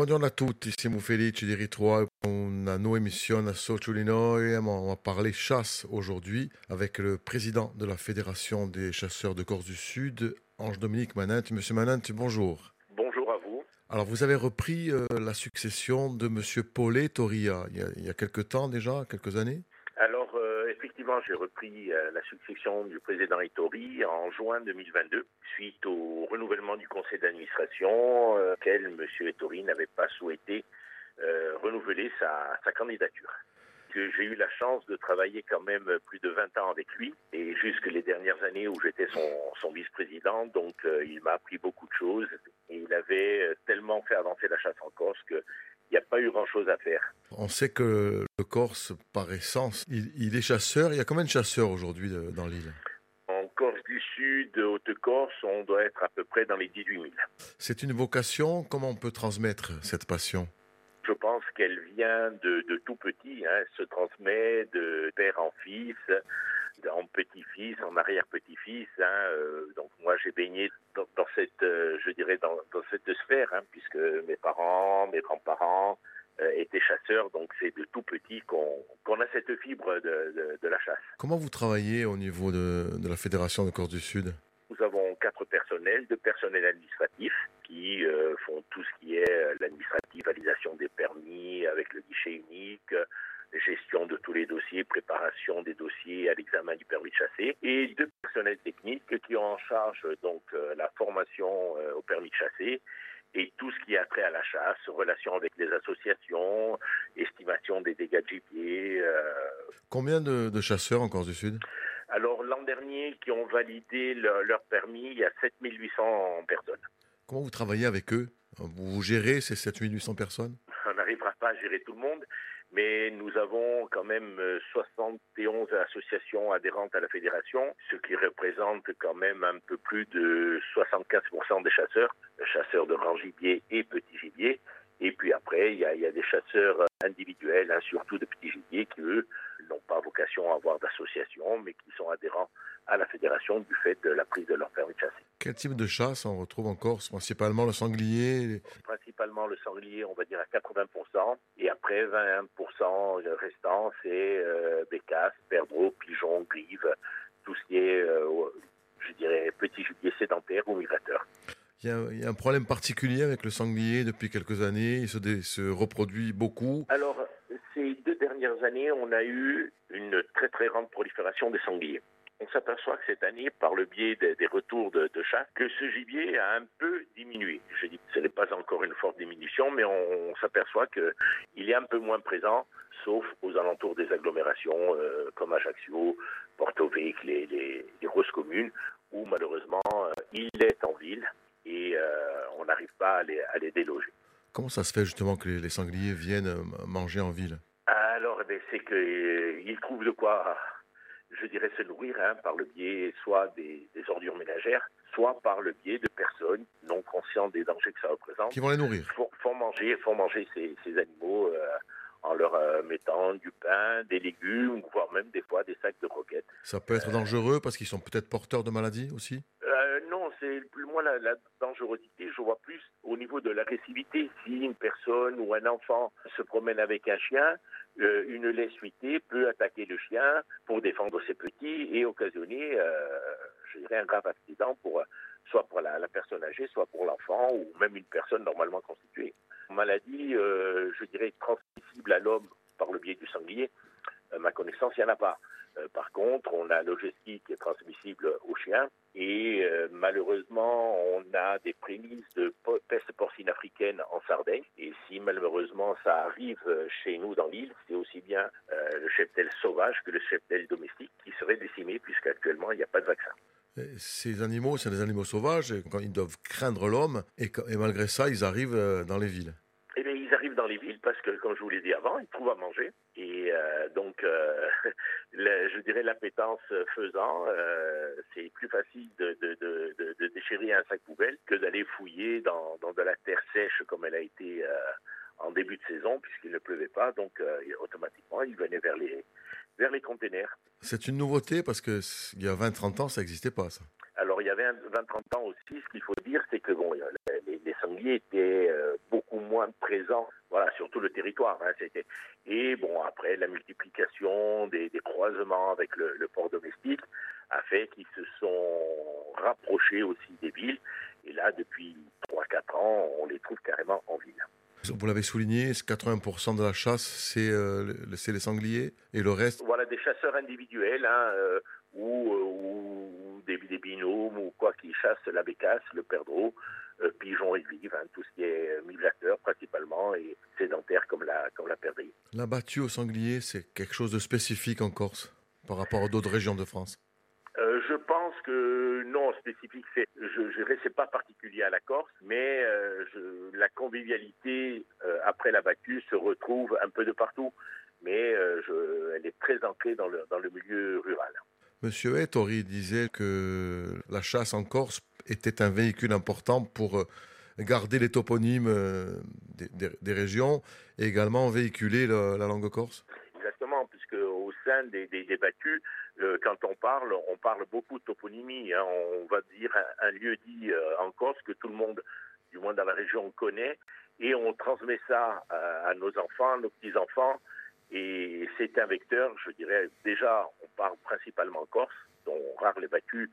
Buongiorno a tutti, siamo felici di ritrovare una nuova emissione su Illinois. On va parler chasse aujourd'hui avec le président de la Fédération des chasseurs de Corse du Sud, Ange-Dominique Manente. Monsieur Manente, bonjour. Bonjour à vous. Alors, vous avez repris euh, la succession de Monsieur Paulet Toria il y, a, il y a quelques temps déjà, quelques années? J'ai repris euh, la succession du président Ettori en juin 2022, suite au renouvellement du conseil d'administration, euh, auquel M. Ettori n'avait pas souhaité euh, renouveler sa, sa candidature. Que J'ai eu la chance de travailler quand même plus de 20 ans avec lui, et jusque les dernières années où j'étais son, son vice-président, donc il m'a appris beaucoup de choses, et il avait tellement fait avancer la chasse en Corse que il n'y a pas eu grand-chose à faire. On sait que le Corse, par essence, il, il est chasseur. Il y a combien de chasseurs aujourd'hui euh, dans l'île? En Corse du Sud, Haute-Corse, on doit être à peu près dans les 18 000. C'est une vocation. Comment on peut transmettre cette passion? Je pense qu'elle vient de, de tout petit, hein, se transmet de père en fils, en petit-fils, en arrière-petit-fils. Hein, euh, donc moi j'ai baigné dans, dans cette, euh, je dirais dans, dans cette sphère, hein, mes grands-parents euh, étaient chasseurs, donc c'est de tout petit qu'on a cette fibre de, de, de la chasse. Comment vous travaillez au niveau de, de la Fédération de Corse du Sud? Nous avons quatre personnels, deux personnels administratifs qui euh, font tout ce qui est euh, l'administratif, validation des permis avec le guichet unique, gestion de tous les dossiers, préparation des dossiers à l'examen du permis de chasser, et deux personnels techniques qui ont en charge donc la formation au permis de chasser et tout ce qui a trait à la chasse, relation avec les associations, estimation des dégâts de gibier. euh, Combien de, de chasseurs en Corse du Sud? Alors l'an dernier, qui ont validé leur, leur permis, il y a 7800 personnes. Comment vous travaillez avec eux? Vous vous gérez ces 7800 personnes? On n'arrivera pas à gérer tout le monde, mais nous avons quand même euh, 71 associations adhérentes à la fédération, ce qui représente quand même un peu plus de 75% des chasseurs, chasseurs de grand gibier et petit gibier. Et puis après, il y a, y a des chasseurs euh, individuels, hein, surtout de petit gibier, qui eux n'ont pas vocation à avoir d'association, mais qui sont adhérents à la fédération du fait de la prise de leur permis de chasser. Quel type de chasse on retrouve en Corse? Principalement le sanglier Principalement le sanglier, on va dire à 80%, et après 20% restant, c'est euh, bécasse, perdreau, pigeon, grive, tout ce qui est, euh, je dirais, petit gibier sédentaire ou migrateur. il y, a, il y a un problème particulier avec le sanglier depuis quelques années? Il se, dé- se reproduit beaucoup? Alors, années, on a eu une très très grande prolifération des sangliers. On s'aperçoit que cette année, par le biais des, retours de, chasse, que ce gibier a un peu diminué. Je dis que ce n'est pas encore une forte diminution, mais on, s'aperçoit qu'il est un peu moins présent, sauf aux alentours des agglomérations euh, comme Ajaccio, Porto Vecchio, les, les, grosses communes, où malheureusement euh, il est en ville et euh, on n'arrive pas à les, déloger. Comment ça se fait justement que les, sangliers viennent manger en ville? C'est qu'ils trouvent de quoi, je dirais, se nourrir hein, par le biais soit des, des ordures ménagères, soit par le biais de personnes non conscientes des dangers que ça représente, Qui vont les nourrir. Font, font manger, font manger ces, ces animaux euh, en leur euh, mettant du pain, des légumes, voire même des fois des sacs de croquettes. Ça peut être dangereux parce qu'ils sont peut-être porteurs de maladies aussi? Euh, non, c'est plus moi la, la Je vois plus au niveau de l'agressivité. Si une personne ou un enfant se promène avec un chien, euh, une laisse-huitée peut attaquer le chien pour défendre ses petits et occasionner, euh, je dirais, un grave accident pour soit pour la, personne âgée, soit pour l'enfant ou même une personne normalement constituée. Maladie, euh, je dirais, transmissible à l'homme par le biais du sanglier, euh, ma connaissance, il n'y en a pas. Euh, par contre, on a l'ogestie qui est transmissible aux chiens et euh, malheureusement, on a des prémices de peste porcine africaine en Sardaigne. Et si malheureusement ça arrive euh, chez nous dans l'île, c'est aussi bien euh, le cheptel sauvage que le cheptel domestique qui serait décimé puisqu'actuellement il n'y a pas de vaccin. Ces animaux, c'est des animaux sauvages, et quand ils doivent craindre l'homme, et, et malgré ça, ils arrivent dans les villes. Eh bien, ils arrivent dans les villes parce que, comme je vous l'ai dit avant, ils trouvent à manger. Et euh, donc, euh, le- je dirais l'appétence faisant, euh, c'est plus facile de, de, de, de, déchirer un sac poubelle que d'aller fouiller dans, dans de la terre sèche comme elle a été en début de saison, puisqu'il ne pleuvait pas. Donc, automatiquement, ils venaient vers les, vers les containers. C'est une nouveauté parce que c- il y a 20-30 ans, ça n'existait pas, ça. Alors, il y avait un- 20-30 ans aussi, ce qu'il faut dire, c'est que bon, les, les sangliers étaient euh, beaucoup moins présents voilà, sur tout le territoire. Hein, c'était. Et bon, après, la multiplication des, croisements avec le, port domestique a fait qu'ils se sont rapprochés aussi des villes. Et là, depuis 3-4 ans, on les trouve carrément en ville. Vous l'avez souligné, 80% de la chasse, c'est euh, les sangliers et le reste Voilà, des chasseurs individuels hein, euh, ou, euh, ou, des, des, binômes ou quoi qui chassent la bécasse, le perdreau, euh, pigeons et vives, hein, tout ce qui est migrateurs principalement et sédentaires comme la, comme la perdrix. La battue au sanglier, c'est quelque chose de spécifique en Corse par rapport à d'autres régions de France je pense que non, spécifique, c'est, je, je c'est pas particulier à la Corse, mais je, la convivialité après la battue se retrouve un peu de partout mais euh, je, elle est très ancrée dans le, dans le milieu rural. Monsieur Ettori disait que la chasse en Corse était un véhicule important pour euh, garder les toponymes euh, des, régions et également véhiculer la, langue corse des, des, battus, quand on parle, on parle beaucoup de toponymie. Hein. on va dire un, lieu dit en Corse que tout le monde, du moins dans la région, connaît, et on transmet ça à nos enfants, nos petits-enfants, et c'est un vecteur, je dirais, déjà, on parle principalement corse, dont rare les battus,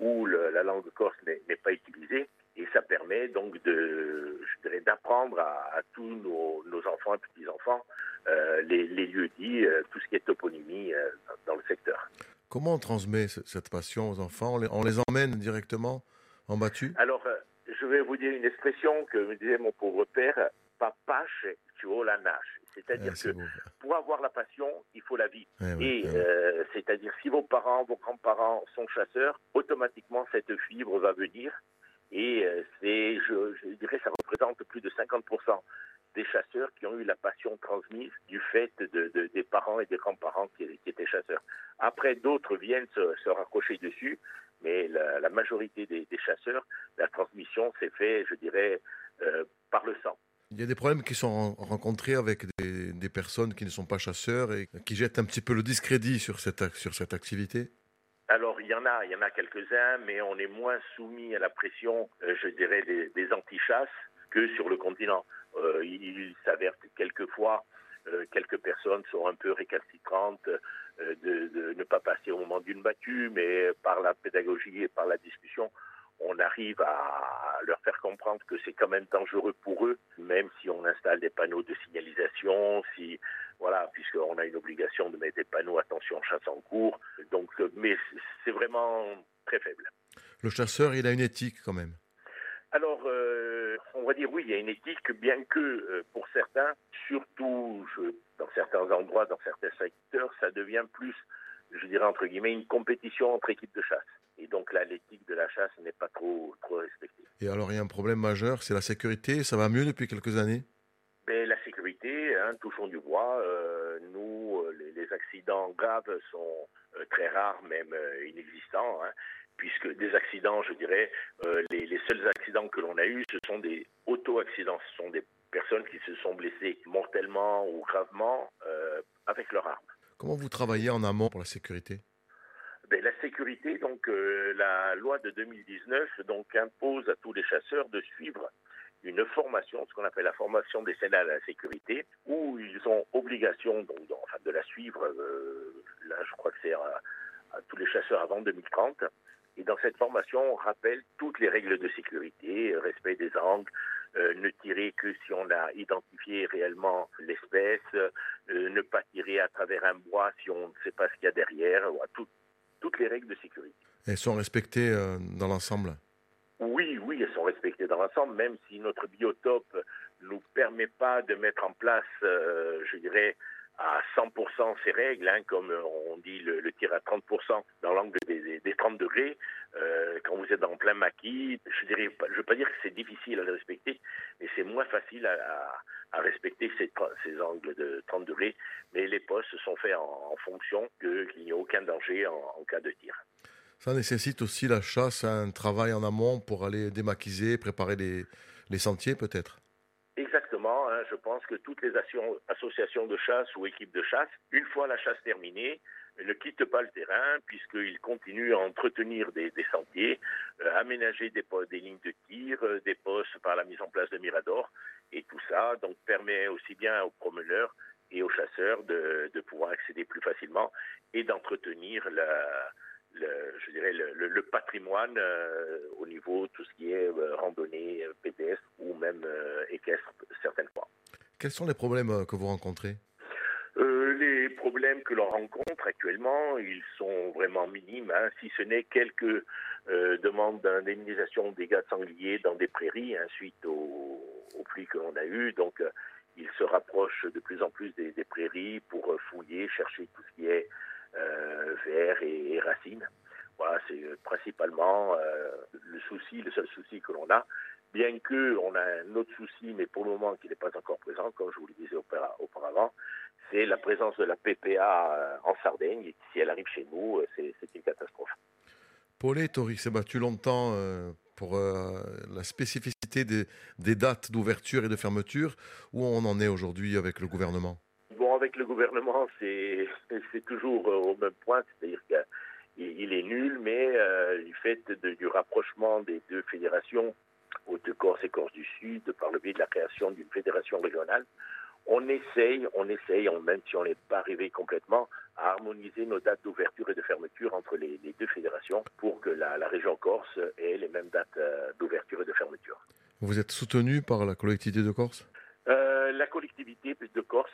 où la langue corse n'est pas utilisée. Et ça permet donc de, d'apprendre à, tous nos, enfants et petits-enfants euh, les, lieux dits, euh, tout ce qui est toponymie euh, dans le secteur. Comment on transmet cette passion aux enfants? On les, emmène directement en battu Alors, je vais vous dire une expression que me disait mon pauvre père, papa, tu la nage. C'est-à-dire que pour avoir la passion, il faut la vie. et euh, c'est-à-dire si vos parents, vos grands-parents sont chasseurs, automatiquement cette fibre va venir. Et euh, c'est, je, dirais, ça représente plus de 50% des chasseurs qui ont eu la passion transmise du fait de, des parents et des grands-parents qui, étaient chasseurs. Après, d'autres viennent se, raccrocher dessus, mais la, majorité des, chasseurs, la transmission s'est faite, je dirais, euh, par le sang. Il y a des problèmes qui sont rencontrés avec des, personnes qui ne sont pas chasseurs et qui jettent un petit peu le discrédit sur cette, sur cette activité? Alors, il y en a, il y en a quelques-uns, mais on est moins soumis à la pression, euh, je dirais, des, des anti-chasses que sur le continent. Euh, il, s'avère que quelquefois, euh, quelques personnes sont un peu récalcitrantes de, de, ne pas passer au moment d'une battue, mais par la pédagogie et par la discussion, on arrive à leur faire comprendre que c'est quand même dangereux pour eux, même si on installe des panneaux de signalisation, si voilà, puisqu'on a une obligation de mettre des panneaux attention chasse en cours. Donc, euh, mais c'est vraiment très faible. Le chasseur, il a une éthique quand même. Alors, euh, on va dire oui, il y a une éthique, bien que euh, pour certains, surtout dans certains endroits, dans certains secteurs, ça devient plus, je dirais entre guillemets, une compétition entre équipes de chasse. Et donc là, l'éthique de la chasse n'est pas trop, trop respectée. Et alors, il y a un problème majeur, c'est la sécurité. Ça va mieux depuis quelques années? Mais La sécurité, hein, touchons du bois. Euh, nous, euh, les, accidents graves sont euh, très rares, même inexistants. Hein, puisque des accidents, je dirais, les, les, seuls accidents que l'on a eus, ce sont des auto-accidents. Ce sont des personnes qui se sont blessées mortellement ou gravement avec leur arme. Comment vous travaillez en amont pour la sécurité? Ben, la sécurité, donc la loi de 2019 donc impose à tous les chasseurs de suivre une formation, ce qu'on appelle la formation décennale à la sécurité, où ils ont obligation donc, de la suivre. Euh, là, je crois que c'est à, tous les chasseurs avant 2030. Et dans cette formation, on rappelle toutes les règles de sécurité, respect des angles, euh, ne tirer que si on a identifié réellement l'espèce, ne pas tirer à travers un bois si on ne sait pas ce qu'il y a derrière, tout, toutes les règles de sécurité. Elles sont respectées euh, dans l'ensemble? Oui, oui, elles sont respectées l'ensemble, même si notre biotope ne nous permet pas de mettre en place, euh, je dirais, à 100% ces règles, hein, comme on dit le, tir à 30% dans l'angle des, 30 degrés. Euh, quand vous êtes en plein maquis, je dirais, je veux pas dire que c'est difficile à respecter, mais c'est moins facile à, respecter ces, angles de 30 degrés. Mais les postes sont faits en, fonction qu'il n'y a aucun danger en, cas de tir. Ça nécessite aussi la chasse, un travail en amont pour aller démaquiser, préparer les sentiers peut-être Exactement. Hein, je pense que toutes les associations de chasse ou équipes de chasse, une fois la chasse terminée, ne quittent pas le terrain puisqu'ils continuent à entretenir des, sentiers, euh, aménager des, lignes de tir, euh, des postes par la mise en place de miradors. Et tout ça donc permet aussi bien aux promeneurs et aux chasseurs de, de pouvoir accéder plus facilement et d'entretenir la, le, je dirais le, le patrimoine euh, au niveau tout ce qui est euh, randonnée euh, pédestre ou même équestre certaines fois. Quels sont les problèmes que vous rencontrez? Les problèmes que l'on rencontre actuellement, ils sont vraiment minimes, hein, si ce n'est quelques demandes d'indemnisation des dégâts de sangliers dans des prairies hein, suite aux, aux pluies que l'on a eues. Donc, ils se rapprochent de plus en plus des, des prairies pour fouiller, chercher tout ce qui est vers et, et, racines. Voilà, c'est principalement le souci, le seul souci que l'on a. Bien que on a un autre souci, mais pour le moment qui n'est pas encore présent, comme je vous le disais auparavant, c'est la présence de la PPA euh, en Sardaigne. Et si elle arrive chez nous, euh, c'est une catastrophe. Paulet Tori s'est battu longtemps euh, pour la spécificité des, des dates d'ouverture et de fermeture. Où on en est aujourd'hui avec le gouvernement? Avec le gouvernement, c'est toujours au même point, c'est-à-dire qu'il est nul, mais euh, du fait du rapprochement des deux fédérations, Haute-Corse et Corse du Sud, par le biais de la création d'une fédération régionale, on essaye, on essaye, même si on n'est pas arrivé complètement, à harmoniser nos dates d'ouverture et de fermeture entre les, deux fédérations pour que la, la, région Corse ait les mêmes dates euh, d'ouverture et de fermeture. Vous êtes soutenu par la collectivité de Corse euh, La collectivité de Corse,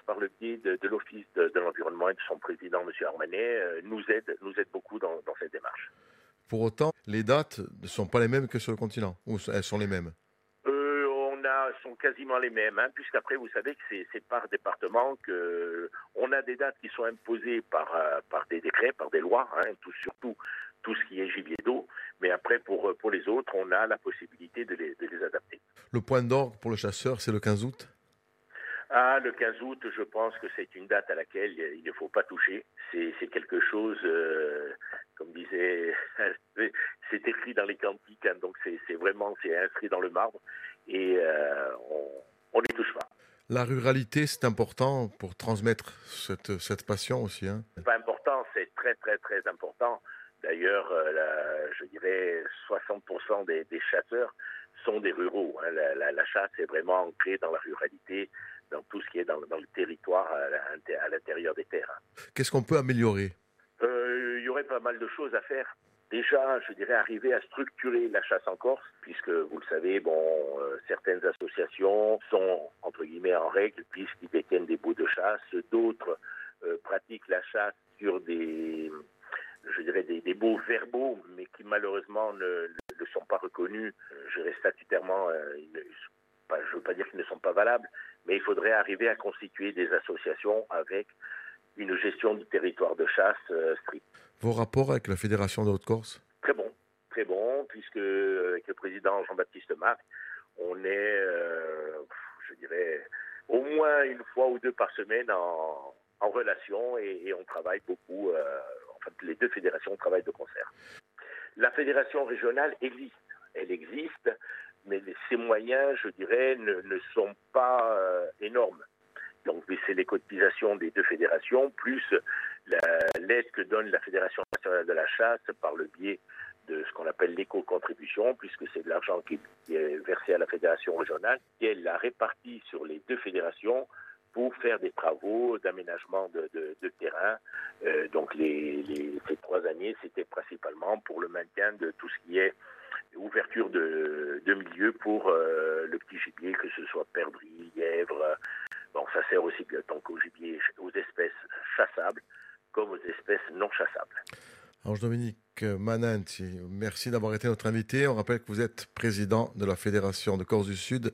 de, de l'Office de, de l'environnement et de son président, M. Armanet, euh, nous aide, nous aide beaucoup dans, dans cette démarche. Pour autant, les dates ne sont pas les mêmes que sur le continent, ou elles sont les mêmes? Sont quasiment les mêmes, hein, puisqu'après, vous savez que c'est par département que on a des dates qui sont imposées par, euh, par des décrets, par des lois, hein, tout, surtout tout ce qui est gibier d'eau. Mais après, pour, pour les autres, on a la possibilité de les, de les adapter. Le point d'orgue pour le chasseur, c'est le 15 août? Ah, le 15 août, je pense que c'est une date à laquelle il ne faut pas toucher. C'est quelque chose, euh, comme disait, c'est écrit dans les cantiques, hein, donc c'est vraiment c'est inscrit dans le marbre et euh, on n'y touche pas. La ruralité, c'est important pour transmettre cette, cette passion aussi. Hein. C'est pas important, c'est très très très important. D'ailleurs, euh, je dirais 60% des, des, chasseurs sont des ruraux. Hein. La, la, la, chasse est vraiment ancrée dans la ruralité, dans tout ce qui est dans, dans le territoire, à l'intérieur des terres. Qu'est-ce qu'on peut améliorer? Euh, Il y aurait pas mal de choses à faire. Déjà, je dirais, arriver à structurer la chasse en Corse, puisque vous le savez, bon, euh, certaines associations sont entre guillemets en règle puisqu'ils détiennent des bouts de chasse, d'autres euh, pratiquent la chasse sur des, je dirais, des, des baux verbaux, mais qui malheureusement ne, ne sont pas reconnus, je dirais statutairement, euh, ne, pas, je ne veux pas dire qu'ils ne sont pas valables, mais il faudrait arriver à constituer des associations avec une gestion du territoire de chasse euh, stricte. Vos rapports avec la Fédération de Haute-Corse? Très bon, très bon, puisque avec le président Jean-Baptiste Marc, on est, euh, je dirais, au moins une fois ou deux par semaine en, en relation et, et, on travaille beaucoup. Euh, en fait, les deux fédérations travaillent de concert. La fédération régionale existe, elle existe, mais ses moyens, je dirais, ne, sont pas euh, énormes. Donc, c'est les cotisations des deux fédérations, plus l'aide que donne la Fédération nationale de la chasse par le biais de ce qu'on appelle l'éco-contribution, puisque c'est de l'argent qui, est versé à la fédération régionale, et elle l'a réparti sur les deux fédérations pour faire des travaux d'aménagement de, terrain. Euh, donc les, ces trois années, c'était principalement pour le maintien de tout ce qui est ouverture de, de milieux pour euh, le petit gibier, que ce soit perdrix, lièvre, Bon, ça sert aussi bien donc aux gibiers, aux espèces chassables comme aux espèces non chassables. Ange-Dominique Mananti, merci d'avoir été notre invité. On rappelle que vous êtes président de la Fédération de Corse du Sud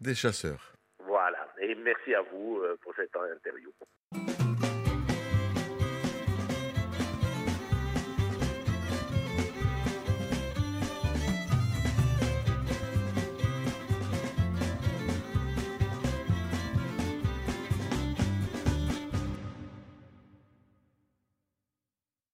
des chasseurs. Voilà, et merci à vous pour cette interview.